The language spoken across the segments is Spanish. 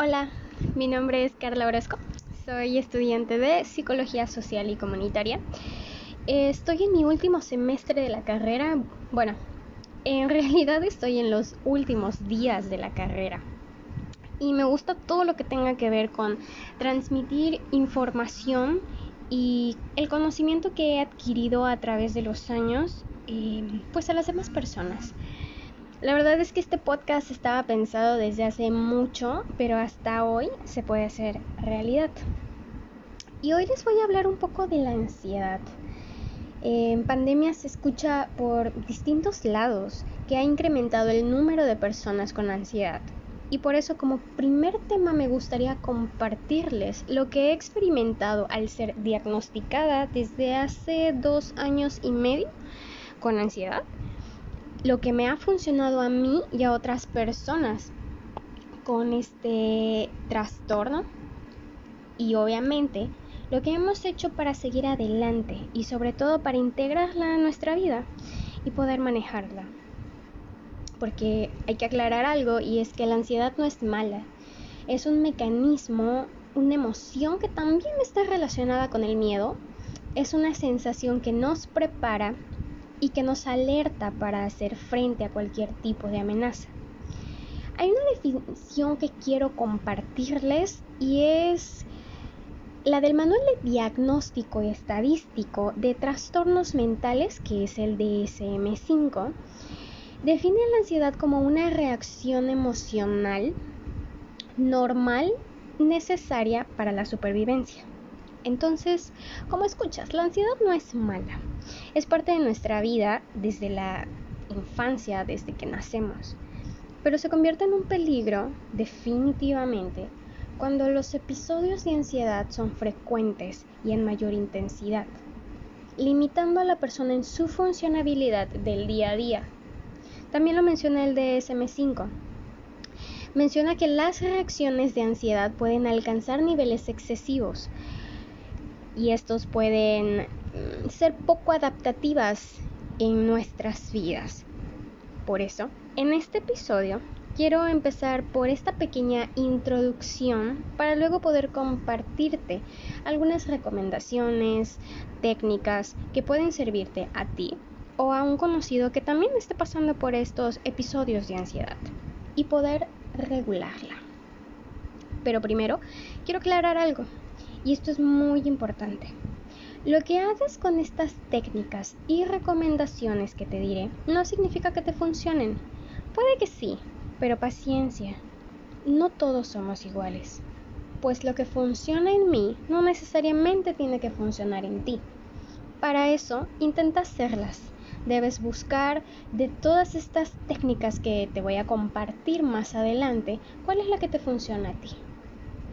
Hola, mi nombre es Carla Orozco. Soy estudiante de Psicología Social y Comunitaria. Estoy en mi último semestre de la carrera. Bueno, en realidad estoy en los últimos días de la carrera. Y me gusta todo lo que tenga que ver con transmitir información y el conocimiento que he adquirido a través de los años, eh, pues a las demás personas. La verdad es que este podcast estaba pensado desde hace mucho, pero hasta hoy se puede hacer realidad. Y hoy les voy a hablar un poco de la ansiedad. En pandemia se escucha por distintos lados que ha incrementado el número de personas con ansiedad. Y por eso como primer tema me gustaría compartirles lo que he experimentado al ser diagnosticada desde hace dos años y medio con ansiedad lo que me ha funcionado a mí y a otras personas con este trastorno. Y obviamente lo que hemos hecho para seguir adelante y sobre todo para integrarla a nuestra vida y poder manejarla. Porque hay que aclarar algo y es que la ansiedad no es mala, es un mecanismo, una emoción que también está relacionada con el miedo, es una sensación que nos prepara y que nos alerta para hacer frente a cualquier tipo de amenaza. Hay una definición que quiero compartirles y es la del Manual de Diagnóstico y Estadístico de Trastornos Mentales, que es el DSM5, define la ansiedad como una reacción emocional normal necesaria para la supervivencia. Entonces, como escuchas, la ansiedad no es mala. Es parte de nuestra vida desde la infancia, desde que nacemos. Pero se convierte en un peligro, definitivamente, cuando los episodios de ansiedad son frecuentes y en mayor intensidad, limitando a la persona en su funcionabilidad del día a día. También lo menciona el DSM5. Menciona que las reacciones de ansiedad pueden alcanzar niveles excesivos, y estos pueden mm, ser poco adaptativas en nuestras vidas. Por eso, en este episodio quiero empezar por esta pequeña introducción para luego poder compartirte algunas recomendaciones, técnicas que pueden servirte a ti o a un conocido que también esté pasando por estos episodios de ansiedad y poder regularla. Pero primero, quiero aclarar algo. Y esto es muy importante. Lo que hagas con estas técnicas y recomendaciones que te diré no significa que te funcionen. Puede que sí, pero paciencia. No todos somos iguales. Pues lo que funciona en mí no necesariamente tiene que funcionar en ti. Para eso, intenta hacerlas. Debes buscar de todas estas técnicas que te voy a compartir más adelante, cuál es la que te funciona a ti.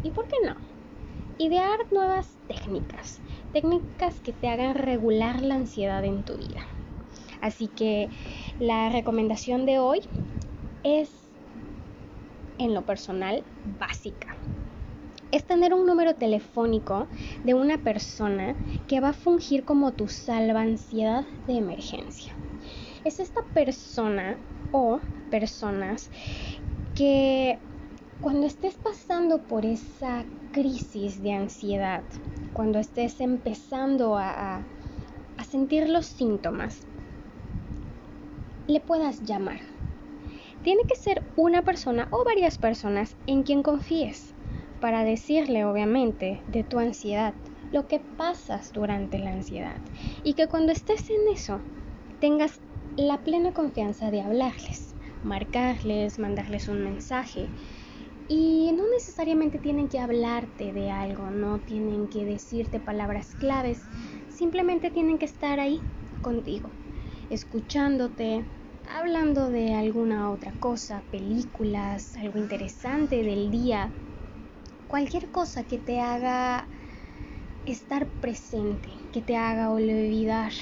¿Y por qué no? Idear nuevas técnicas, técnicas que te hagan regular la ansiedad en tu vida. Así que la recomendación de hoy es, en lo personal, básica. Es tener un número telefónico de una persona que va a fungir como tu salva ansiedad de emergencia. Es esta persona o personas que cuando estés pasando por esa crisis de ansiedad, cuando estés empezando a, a, sentir los síntomas, le puedas llamar. Tiene que ser una persona o varias personas en quien confíes para decirle obviamente de tu ansiedad, lo que pasas durante la ansiedad y que cuando estés en eso tengas la plena confianza de hablarles, marcarles, mandarles un mensaje y no necesariamente tienen que hablarte de algo, no tienen que decirte palabras claves, simplemente tienen que estar ahí contigo, escuchándote, hablando de alguna otra cosa, películas, algo interesante del día, cualquier cosa que te haga estar presente, que te haga olvidar,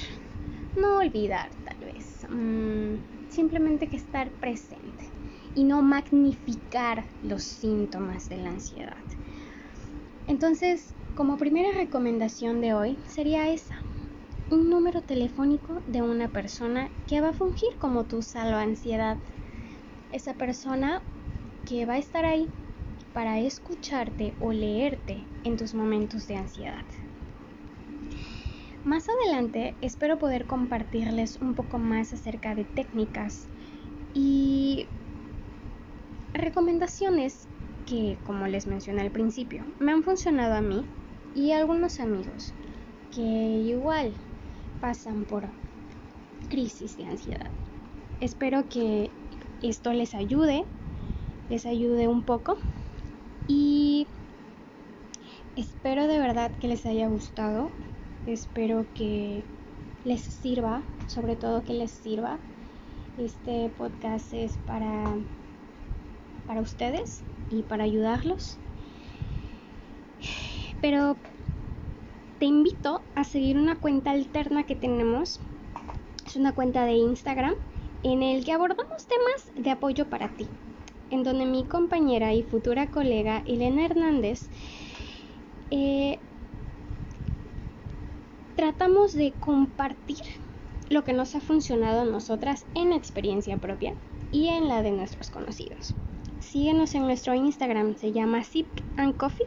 no olvidar tal vez, mm, simplemente que estar presente y no magnificar los síntomas de la ansiedad. Entonces, como primera recomendación de hoy sería esa, un número telefónico de una persona que va a fungir como tu salva ansiedad. Esa persona que va a estar ahí para escucharte o leerte en tus momentos de ansiedad. Más adelante espero poder compartirles un poco más acerca de técnicas y recomendaciones que, como les mencioné al principio, me han funcionado a mí y a algunos amigos que igual pasan por crisis de ansiedad. Espero que esto les ayude, les ayude un poco y espero de verdad que les haya gustado, espero que les sirva, sobre todo que les sirva. Este podcast es para para ustedes y para ayudarlos. Pero te invito a seguir una cuenta alterna que tenemos. Es una cuenta de Instagram en el que abordamos temas de apoyo para ti, en donde mi compañera y futura colega Elena Hernández eh, tratamos de compartir lo que nos ha funcionado a nosotras en experiencia propia y en la de nuestros conocidos. Síguenos en nuestro Instagram, se llama Sip and Coffee.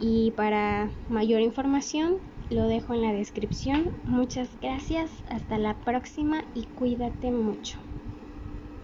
Y para mayor información lo dejo en la descripción. Muchas gracias, hasta la próxima y cuídate mucho.